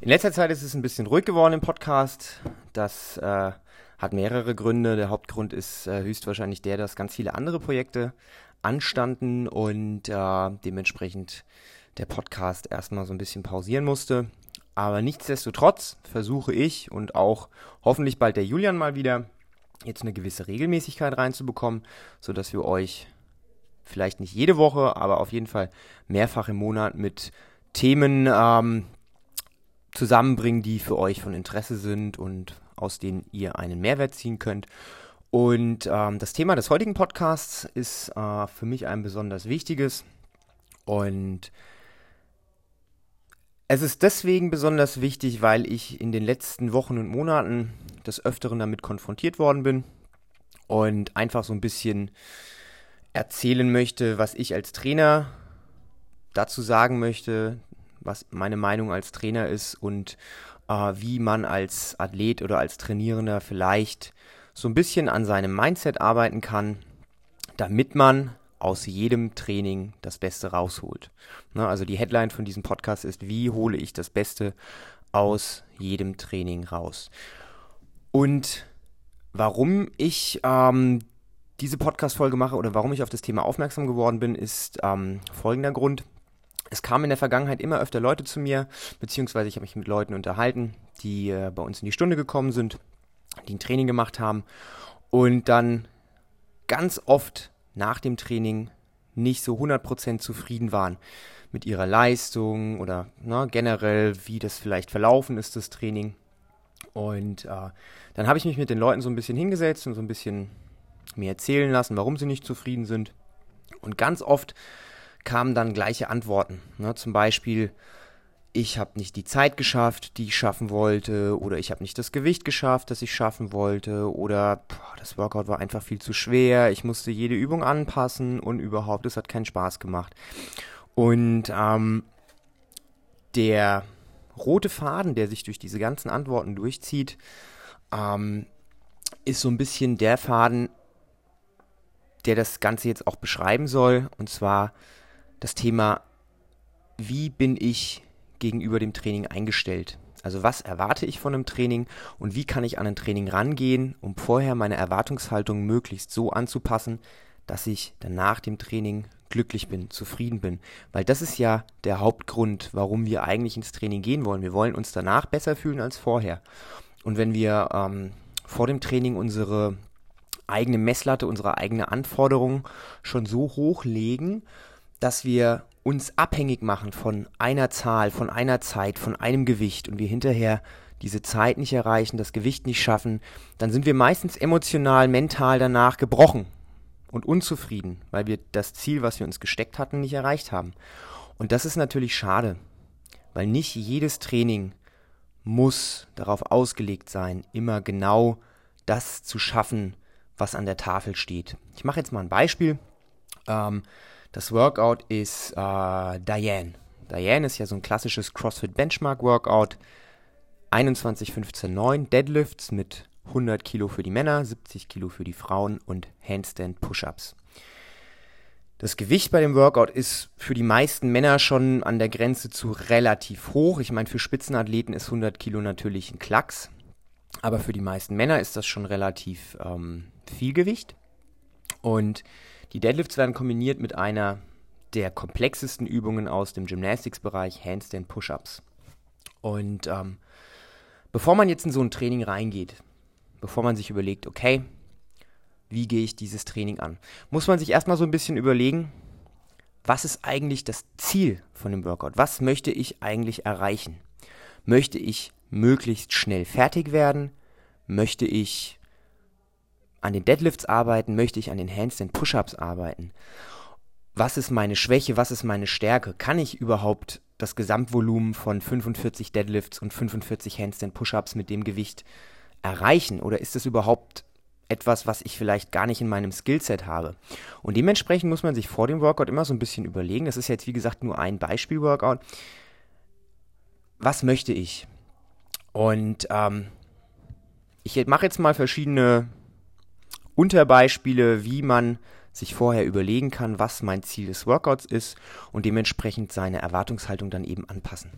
In letzter Zeit ist es ein bisschen ruhig geworden im Podcast. Das äh, hat mehrere Gründe. Der Hauptgrund ist äh, höchstwahrscheinlich der, dass ganz viele andere Projekte anstanden und äh, dementsprechend der Podcast erstmal so ein bisschen pausieren musste. Aber nichtsdestotrotz versuche ich und auch hoffentlich bald der Julian mal wieder jetzt eine gewisse Regelmäßigkeit reinzubekommen, sodass wir euch vielleicht nicht jede Woche, aber auf jeden Fall mehrfach im Monat mit Themen ähm, zusammenbringen, die für euch von Interesse sind und aus denen ihr einen Mehrwert ziehen könnt. Und ähm, das Thema des heutigen Podcasts ist äh, für mich ein besonders wichtiges. Und es ist deswegen besonders wichtig, weil ich in den letzten Wochen und Monaten des Öfteren damit konfrontiert worden bin und einfach so ein bisschen erzählen möchte, was ich als Trainer dazu sagen möchte, was meine Meinung als Trainer ist und äh, wie man als Athlet oder als Trainierender vielleicht so ein bisschen an seinem Mindset arbeiten kann, damit man aus jedem Training das Beste rausholt. Ne, also die Headline von diesem Podcast ist, wie hole ich das Beste aus jedem Training raus. Und warum ich ähm, diese Podcast-Folge mache oder warum ich auf das Thema aufmerksam geworden bin, ist ähm, folgender Grund. Es kamen in der Vergangenheit immer öfter Leute zu mir, beziehungsweise ich habe mich mit Leuten unterhalten, die äh, bei uns in die Stunde gekommen sind, die ein Training gemacht haben und dann ganz oft nach dem Training nicht so 100% zufrieden waren mit ihrer Leistung oder ne, generell, wie das vielleicht verlaufen ist, das Training. Und äh, dann habe ich mich mit den Leuten so ein bisschen hingesetzt und so ein bisschen mir erzählen lassen, warum sie nicht zufrieden sind. Und ganz oft kamen dann gleiche Antworten. Ne? Zum Beispiel, ich habe nicht die Zeit geschafft, die ich schaffen wollte, oder ich habe nicht das Gewicht geschafft, das ich schaffen wollte, oder boah, das Workout war einfach viel zu schwer, ich musste jede Übung anpassen und überhaupt, es hat keinen Spaß gemacht. Und ähm, der rote Faden, der sich durch diese ganzen Antworten durchzieht, ähm, ist so ein bisschen der Faden, der das Ganze jetzt auch beschreiben soll. Und zwar das Thema, wie bin ich gegenüber dem Training eingestellt? Also was erwarte ich von einem Training und wie kann ich an ein Training rangehen, um vorher meine Erwartungshaltung möglichst so anzupassen, dass ich dann nach dem Training glücklich bin, zufrieden bin. Weil das ist ja der Hauptgrund, warum wir eigentlich ins Training gehen wollen. Wir wollen uns danach besser fühlen als vorher. Und wenn wir ähm, vor dem Training unsere eigene Messlatte, unsere eigene Anforderung schon so hoch legen, dass wir uns abhängig machen von einer Zahl, von einer Zeit, von einem Gewicht und wir hinterher diese Zeit nicht erreichen, das Gewicht nicht schaffen, dann sind wir meistens emotional, mental danach gebrochen und unzufrieden, weil wir das Ziel, was wir uns gesteckt hatten, nicht erreicht haben. Und das ist natürlich schade, weil nicht jedes Training muss darauf ausgelegt sein, immer genau das zu schaffen, was an der Tafel steht. Ich mache jetzt mal ein Beispiel. Ähm, das Workout ist äh, Diane. Diane ist ja so ein klassisches CrossFit Benchmark Workout. 21, 15, 9 Deadlifts mit 100 Kilo für die Männer, 70 Kilo für die Frauen und Handstand Push-Ups. Das Gewicht bei dem Workout ist für die meisten Männer schon an der Grenze zu relativ hoch. Ich meine, für Spitzenathleten ist 100 Kilo natürlich ein Klacks. Aber für die meisten Männer ist das schon relativ ähm, viel Gewicht. Und die Deadlifts werden kombiniert mit einer der komplexesten Übungen aus dem Gymnastics-Bereich, Handstand Push-Ups. Und ähm, bevor man jetzt in so ein Training reingeht, bevor man sich überlegt, okay, wie gehe ich dieses Training an, muss man sich erstmal so ein bisschen überlegen, was ist eigentlich das Ziel von dem Workout? Was möchte ich eigentlich erreichen? Möchte ich möglichst schnell fertig werden? Möchte ich an den Deadlifts arbeiten? Möchte ich an den Handstand Push-Ups arbeiten? Was ist meine Schwäche? Was ist meine Stärke? Kann ich überhaupt das Gesamtvolumen von 45 Deadlifts und 45 Handstand Push-Ups mit dem Gewicht erreichen? Oder ist es überhaupt etwas, was ich vielleicht gar nicht in meinem Skillset habe? Und dementsprechend muss man sich vor dem Workout immer so ein bisschen überlegen. Das ist jetzt, wie gesagt, nur ein Beispiel-Workout. Was möchte ich? Und ähm, ich mache jetzt mal verschiedene Unterbeispiele, wie man sich vorher überlegen kann, was mein Ziel des Workouts ist und dementsprechend seine Erwartungshaltung dann eben anpassen.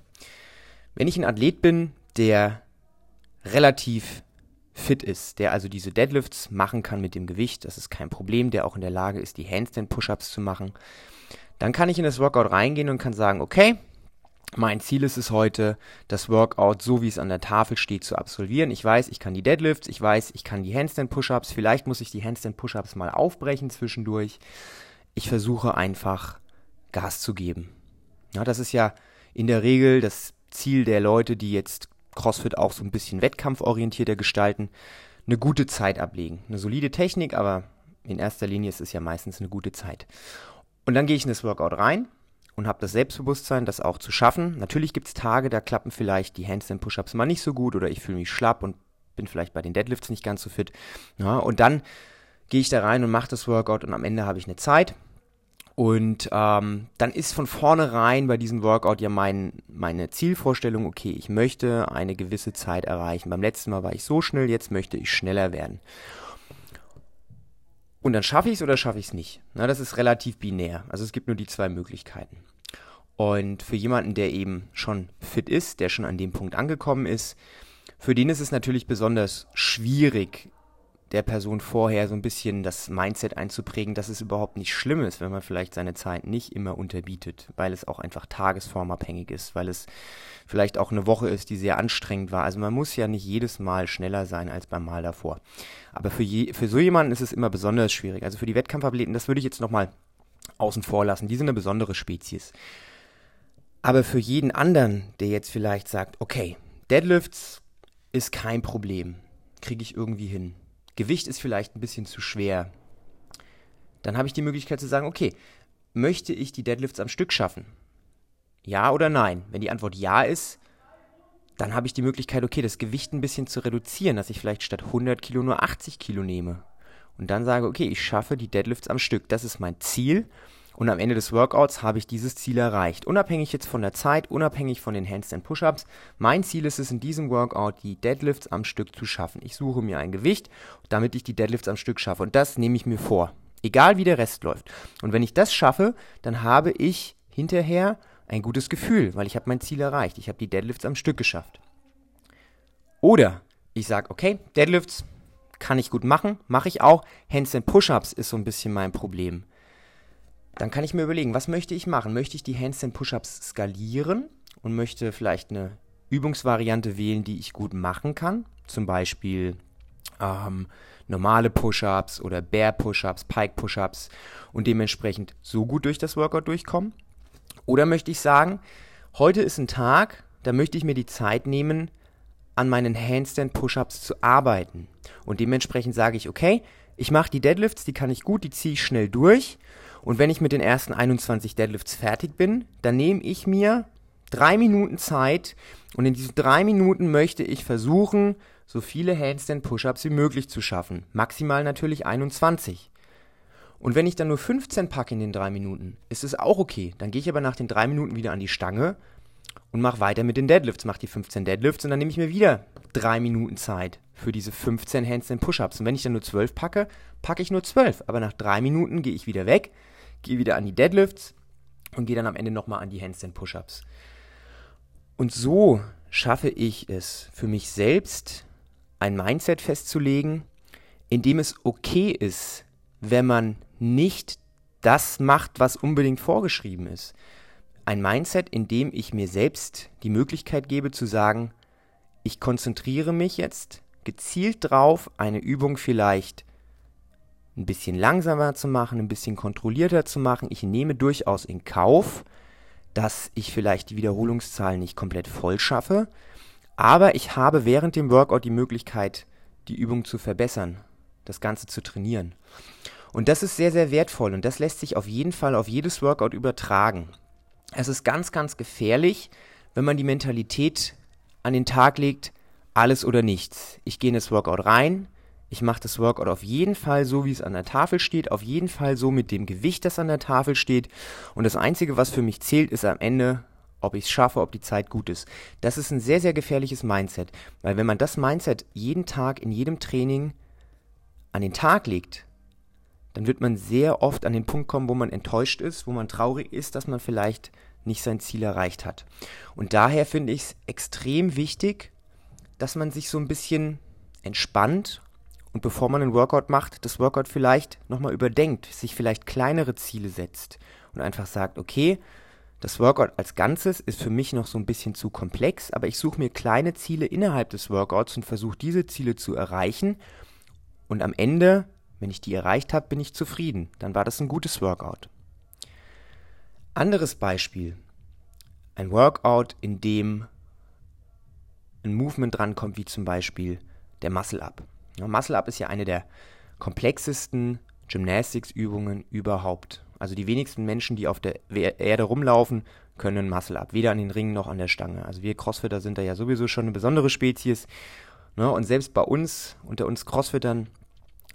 Wenn ich ein Athlet bin, der relativ fit ist, der also diese Deadlifts machen kann mit dem Gewicht, das ist kein Problem, der auch in der Lage ist, die Handstand-Push-Ups zu machen, dann kann ich in das Workout reingehen und kann sagen, okay, mein Ziel ist es heute, das Workout so wie es an der Tafel steht zu absolvieren. Ich weiß, ich kann die Deadlifts, ich weiß, ich kann die Handstand-Push-Ups, vielleicht muss ich die Handstand-Push-Ups mal aufbrechen zwischendurch. Ich versuche einfach Gas zu geben. Ja, das ist ja in der Regel das Ziel der Leute, die jetzt CrossFit auch so ein bisschen wettkampforientierter gestalten, eine gute Zeit ablegen. Eine solide Technik, aber in erster Linie ist es ja meistens eine gute Zeit. Und dann gehe ich in das Workout rein und habe das Selbstbewusstsein, das auch zu schaffen. Natürlich gibt es Tage, da klappen vielleicht die Handstand-Push-Ups mal nicht so gut oder ich fühle mich schlapp und bin vielleicht bei den Deadlifts nicht ganz so fit. Ja, und dann gehe ich da rein und mache das Workout und am Ende habe ich eine Zeit und ähm, dann ist von vornherein bei diesem Workout ja mein, meine Zielvorstellung, okay, ich möchte eine gewisse Zeit erreichen. Beim letzten Mal war ich so schnell, jetzt möchte ich schneller werden. Und dann schaffe ich es oder schaffe ich es nicht. Na, das ist relativ binär. Also es gibt nur die zwei Möglichkeiten. Und für jemanden, der eben schon fit ist, der schon an dem Punkt angekommen ist, für den ist es natürlich besonders schwierig, der Person vorher so ein bisschen das Mindset einzuprägen, dass es überhaupt nicht schlimm ist, wenn man vielleicht seine Zeit nicht immer unterbietet, weil es auch einfach tagesformabhängig ist, weil es vielleicht auch eine Woche ist, die sehr anstrengend war. Also man muss ja nicht jedes Mal schneller sein als beim Mal davor. Aber für, je, für so jemanden ist es immer besonders schwierig. Also für die Wettkampfathleten, das würde ich jetzt nochmal außen vor lassen. Die sind eine besondere Spezies. Aber für jeden anderen, der jetzt vielleicht sagt, okay, Deadlifts ist kein Problem, kriege ich irgendwie hin Gewicht ist vielleicht ein bisschen zu schwer, dann habe ich die Möglichkeit zu sagen, okay, möchte ich die Deadlifts am Stück schaffen? Ja oder nein? Wenn die Antwort ja ist, dann habe ich die Möglichkeit, okay, das Gewicht ein bisschen zu reduzieren, dass ich vielleicht statt 100 Kilo nur 80 Kilo nehme. Und dann sage, okay, ich schaffe die Deadlifts am Stück. Das ist mein Ziel. Und am Ende des Workouts habe ich dieses Ziel erreicht. Unabhängig jetzt von der Zeit, unabhängig von den Handstand Push-Ups. Mein Ziel ist es in diesem Workout, die Deadlifts am Stück zu schaffen. Ich suche mir ein Gewicht, damit ich die Deadlifts am Stück schaffe. Und das nehme ich mir vor. Egal wie der Rest läuft. Und wenn ich das schaffe, dann habe ich hinterher ein gutes Gefühl, weil ich habe mein Ziel erreicht. Ich habe die Deadlifts am Stück geschafft. Oder ich sage, okay, Deadlifts kann ich gut machen, mache ich auch. Handstand Push-Ups ist so ein bisschen mein Problem dann kann ich mir überlegen, was möchte ich machen? Möchte ich die Handstand Push-Ups skalieren und möchte vielleicht eine Übungsvariante wählen, die ich gut machen kann? Zum Beispiel ähm, normale Push-Ups oder Bear Push-Ups, Pike Push-Ups und dementsprechend so gut durch das Workout durchkommen? Oder möchte ich sagen, heute ist ein Tag, da möchte ich mir die Zeit nehmen, an meinen Handstand Push-Ups zu arbeiten. Und dementsprechend sage ich, okay, ich mache die Deadlifts, die kann ich gut, die ziehe ich schnell durch und wenn ich mit den ersten 21 Deadlifts fertig bin, dann nehme ich mir drei Minuten Zeit und in diesen drei Minuten möchte ich versuchen, so viele Handstand Push-Ups wie möglich zu schaffen. Maximal natürlich 21. Und wenn ich dann nur 15 packe in den drei Minuten, ist es auch okay. Dann gehe ich aber nach den drei Minuten wieder an die Stange und mache weiter mit den Deadlifts. Mache die 15 Deadlifts und dann nehme ich mir wieder drei Minuten Zeit für diese 15 Handstand Push-Ups. Und wenn ich dann nur 12 packe, packe ich nur 12. Aber nach drei Minuten gehe ich wieder weg, gehe wieder an die Deadlifts und gehe dann am Ende nochmal an die Handstand Push-Ups. Und so schaffe ich es für mich selbst, ein Mindset festzulegen, in dem es okay ist, wenn man nicht das macht, was unbedingt vorgeschrieben ist. Ein Mindset, in dem ich mir selbst die Möglichkeit gebe zu sagen, ich konzentriere mich jetzt gezielt drauf, eine Übung vielleicht ein bisschen langsamer zu machen, ein bisschen kontrollierter zu machen. Ich nehme durchaus in Kauf, dass ich vielleicht die Wiederholungszahl nicht komplett voll schaffe, aber ich habe während dem Workout die Möglichkeit, die Übung zu verbessern, das Ganze zu trainieren. Und das ist sehr, sehr wertvoll und das lässt sich auf jeden Fall auf jedes Workout übertragen. Es ist ganz, ganz gefährlich, wenn man die Mentalität an den Tag legt, alles oder nichts. Ich gehe in das Workout rein, ich mache das Workout auf jeden Fall so, wie es an der Tafel steht, auf jeden Fall so mit dem Gewicht, das an der Tafel steht. Und das Einzige, was für mich zählt, ist am Ende, ob ich es schaffe, ob die Zeit gut ist. Das ist ein sehr, sehr gefährliches Mindset, weil wenn man das Mindset jeden Tag in jedem Training an den Tag legt, dann wird man sehr oft an den Punkt kommen, wo man enttäuscht ist, wo man traurig ist, dass man vielleicht nicht sein Ziel erreicht hat. Und daher finde ich es extrem wichtig, dass man sich so ein bisschen entspannt und bevor man einen Workout macht, das Workout vielleicht nochmal überdenkt, sich vielleicht kleinere Ziele setzt und einfach sagt, okay, das Workout als Ganzes ist für mich noch so ein bisschen zu komplex, aber ich suche mir kleine Ziele innerhalb des Workouts und versuche diese Ziele zu erreichen. Und am Ende, wenn ich die erreicht habe, bin ich zufrieden. Dann war das ein gutes Workout. Anderes Beispiel. Ein Workout, in dem ein Movement drankommt, wie zum Beispiel der Muscle Up. Ja, Muscle Up ist ja eine der komplexesten Gymnastics-Übungen überhaupt. Also die wenigsten Menschen, die auf der Erde rumlaufen, können Muscle Up. Weder an den Ringen noch an der Stange. Also wir Crossfitter sind da ja sowieso schon eine besondere Spezies. Ne? Und selbst bei uns, unter uns Crossfittern,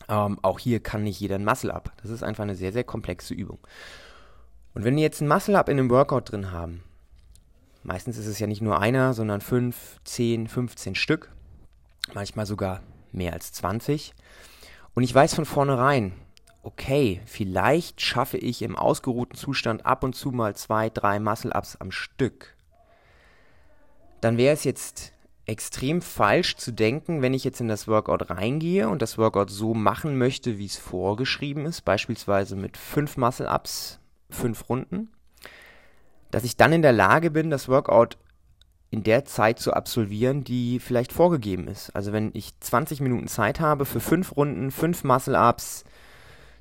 ähm, auch hier kann nicht jeder ein Muscle Up. Das ist einfach eine sehr, sehr komplexe Übung. Und wenn wir jetzt ein Muscle Up in einem Workout drin haben, meistens ist es ja nicht nur einer, sondern fünf, zehn, 15 Stück, manchmal sogar mehr als 20. Und ich weiß von vornherein, okay, vielleicht schaffe ich im ausgeruhten Zustand ab und zu mal zwei, drei Muscle-Ups am Stück. Dann wäre es jetzt extrem falsch zu denken, wenn ich jetzt in das Workout reingehe und das Workout so machen möchte, wie es vorgeschrieben ist, beispielsweise mit fünf Muscle-Ups, fünf Runden, dass ich dann in der Lage bin, das Workout in der Zeit zu absolvieren, die vielleicht vorgegeben ist. Also wenn ich 20 Minuten Zeit habe für fünf Runden, fünf Muscle-Ups,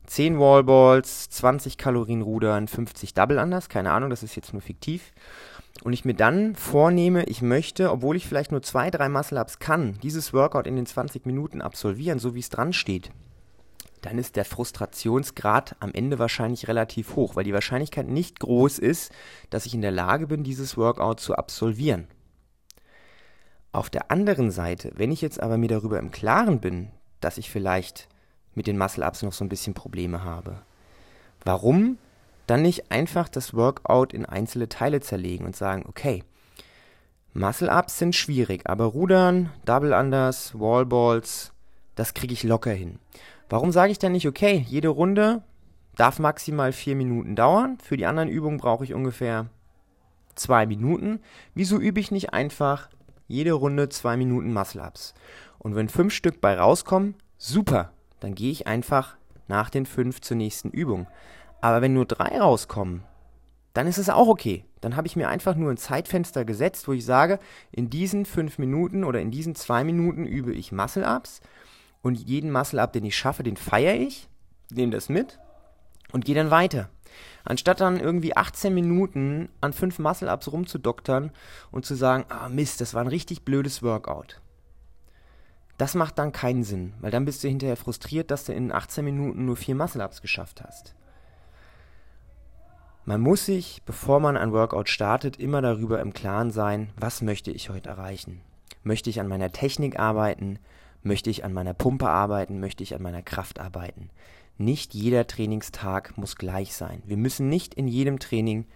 10 Wallballs, 20 Kalorien rudern, 50 Double Unders, keine Ahnung, das ist jetzt nur fiktiv. Und ich mir dann vornehme, ich möchte, obwohl ich vielleicht nur zwei, drei Muscle-Ups kann, dieses Workout in den 20 Minuten absolvieren, so wie es dran steht, dann ist der Frustrationsgrad am Ende wahrscheinlich relativ hoch, weil die Wahrscheinlichkeit nicht groß ist, dass ich in der Lage bin, dieses Workout zu absolvieren. Auf der anderen Seite, wenn ich jetzt aber mir darüber im Klaren bin, dass ich vielleicht mit den Muscle-Ups noch so ein bisschen Probleme habe, warum dann nicht einfach das Workout in einzelne Teile zerlegen und sagen, okay, Muscle-Ups sind schwierig, aber Rudern, Double Unders, Wallballs, das kriege ich locker hin. Warum sage ich dann nicht, okay, jede Runde darf maximal vier Minuten dauern, für die anderen Übungen brauche ich ungefähr zwei Minuten. Wieso übe ich nicht einfach jede Runde zwei Minuten Muscle-Ups. Und wenn fünf Stück bei rauskommen, super, dann gehe ich einfach nach den fünf zur nächsten Übung. Aber wenn nur drei rauskommen, dann ist es auch okay. Dann habe ich mir einfach nur ein Zeitfenster gesetzt, wo ich sage, in diesen fünf Minuten oder in diesen zwei Minuten übe ich Muscle-Ups und jeden Muscle-Up, den ich schaffe, den feiere ich, nehme das mit und gehe dann weiter. Anstatt dann irgendwie 18 Minuten an fünf Muscle-Ups rumzudoktern und zu sagen, ah Mist, das war ein richtig blödes Workout. Das macht dann keinen Sinn, weil dann bist du hinterher frustriert, dass du in 18 Minuten nur vier Muscle-Ups geschafft hast. Man muss sich, bevor man ein Workout startet, immer darüber im Klaren sein, was möchte ich heute erreichen. Möchte ich an meiner Technik arbeiten? Möchte ich an meiner Pumpe arbeiten? Möchte ich an meiner Kraft arbeiten? Nicht jeder Trainingstag muss gleich sein. Wir müssen nicht in jedem Training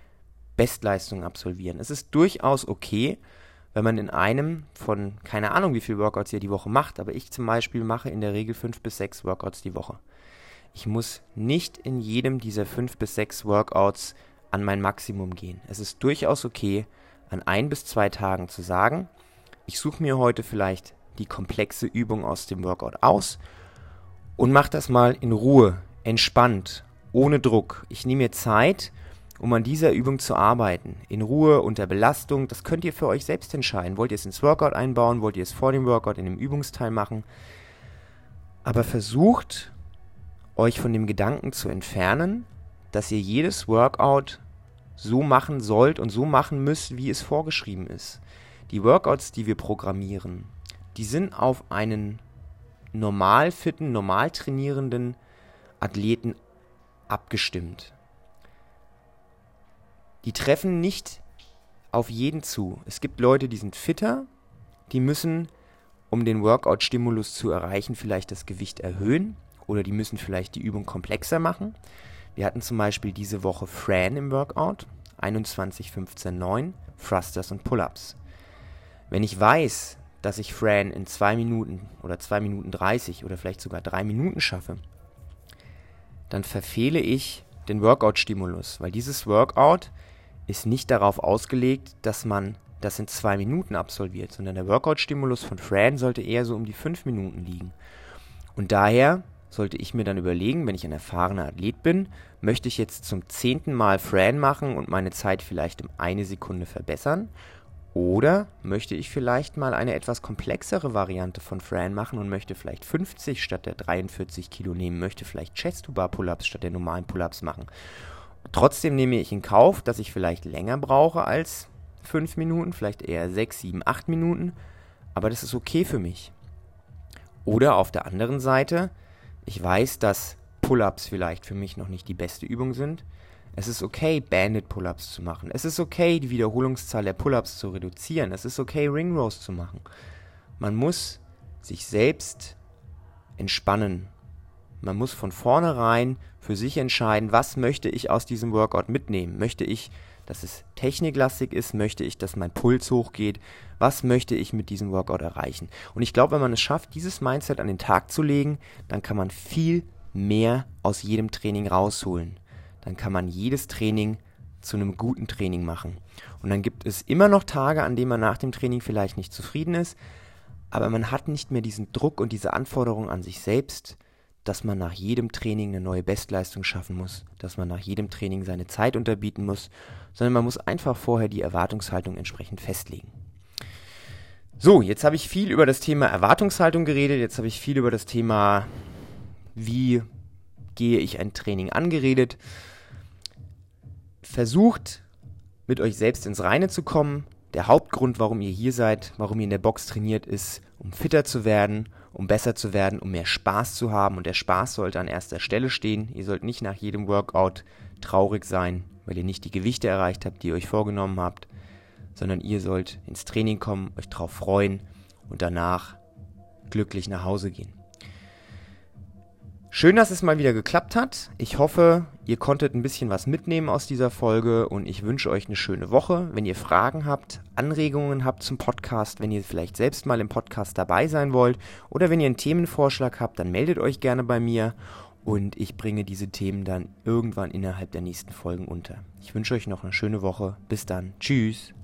Bestleistungen absolvieren. Es ist durchaus okay, wenn man in einem von, keine Ahnung, wie viele Workouts ihr die Woche macht, aber ich zum Beispiel mache in der Regel fünf bis sechs Workouts die Woche. Ich muss nicht in jedem dieser fünf bis sechs Workouts an mein Maximum gehen. Es ist durchaus okay, an ein bis zwei Tagen zu sagen, ich suche mir heute vielleicht die komplexe Übung aus dem Workout aus und mach das mal in Ruhe, entspannt, ohne Druck. Ich nehme mir Zeit, um an dieser Übung zu arbeiten. In Ruhe, unter Belastung. Das könnt ihr für euch selbst entscheiden. Wollt ihr es ins Workout einbauen? Wollt ihr es vor dem Workout in dem Übungsteil machen? Aber versucht, euch von dem Gedanken zu entfernen, dass ihr jedes Workout so machen sollt und so machen müsst, wie es vorgeschrieben ist. Die Workouts, die wir programmieren, die sind auf einen normal fitten, normal trainierenden Athleten abgestimmt. Die treffen nicht auf jeden zu. Es gibt Leute, die sind fitter, die müssen, um den Workout-Stimulus zu erreichen, vielleicht das Gewicht erhöhen oder die müssen vielleicht die Übung komplexer machen. Wir hatten zum Beispiel diese Woche Fran im Workout, 21, 15, 9, Thrusters und Pull-Ups. Wenn ich weiß, dass ich Fran in 2 Minuten oder 2 Minuten 30 oder vielleicht sogar 3 Minuten schaffe, dann verfehle ich den Workout-Stimulus, weil dieses Workout ist nicht darauf ausgelegt, dass man das in zwei Minuten absolviert, sondern der Workout-Stimulus von Fran sollte eher so um die fünf Minuten liegen. Und daher sollte ich mir dann überlegen, wenn ich ein erfahrener Athlet bin, möchte ich jetzt zum zehnten Mal Fran machen und meine Zeit vielleicht um eine Sekunde verbessern? Oder möchte ich vielleicht mal eine etwas komplexere Variante von Fran machen und möchte vielleicht 50 statt der 43 Kilo nehmen, möchte vielleicht Chest-to-Bar-Pull-Ups statt der normalen Pull-Ups machen. Trotzdem nehme ich in Kauf, dass ich vielleicht länger brauche als 5 Minuten, vielleicht eher 6, 7, 8 Minuten, aber das ist okay für mich. Oder auf der anderen Seite, ich weiß, dass Pull-ups vielleicht für mich noch nicht die beste Übung sind. Es ist okay, Bandit Pull-ups zu machen. Es ist okay, die Wiederholungszahl der Pull-ups zu reduzieren. Es ist okay, Ring Rows zu machen. Man muss sich selbst entspannen. Man muss von vornherein für sich entscheiden, was möchte ich aus diesem Workout mitnehmen. Möchte ich dass es techniklastig ist, möchte ich, dass mein Puls hochgeht, was möchte ich mit diesem Workout erreichen. Und ich glaube, wenn man es schafft, dieses Mindset an den Tag zu legen, dann kann man viel mehr aus jedem Training rausholen. Dann kann man jedes Training zu einem guten Training machen. Und dann gibt es immer noch Tage, an denen man nach dem Training vielleicht nicht zufrieden ist, aber man hat nicht mehr diesen Druck und diese Anforderung an sich selbst, dass man nach jedem Training eine neue Bestleistung schaffen muss, dass man nach jedem Training seine Zeit unterbieten muss, sondern man muss einfach vorher die Erwartungshaltung entsprechend festlegen. So, jetzt habe ich viel über das Thema Erwartungshaltung geredet, jetzt habe ich viel über das Thema, wie gehe ich ein Training angeredet. Versucht mit euch selbst ins Reine zu kommen. Der Hauptgrund, warum ihr hier seid, warum ihr in der Box trainiert, ist, um fitter zu werden um besser zu werden, um mehr Spaß zu haben. Und der Spaß sollte an erster Stelle stehen. Ihr sollt nicht nach jedem Workout traurig sein, weil ihr nicht die Gewichte erreicht habt, die ihr euch vorgenommen habt, sondern ihr sollt ins Training kommen, euch darauf freuen und danach glücklich nach Hause gehen. Schön, dass es mal wieder geklappt hat. Ich hoffe, ihr konntet ein bisschen was mitnehmen aus dieser Folge und ich wünsche euch eine schöne Woche. Wenn ihr Fragen habt, Anregungen habt zum Podcast, wenn ihr vielleicht selbst mal im Podcast dabei sein wollt oder wenn ihr einen Themenvorschlag habt, dann meldet euch gerne bei mir und ich bringe diese Themen dann irgendwann innerhalb der nächsten Folgen unter. Ich wünsche euch noch eine schöne Woche. Bis dann. Tschüss.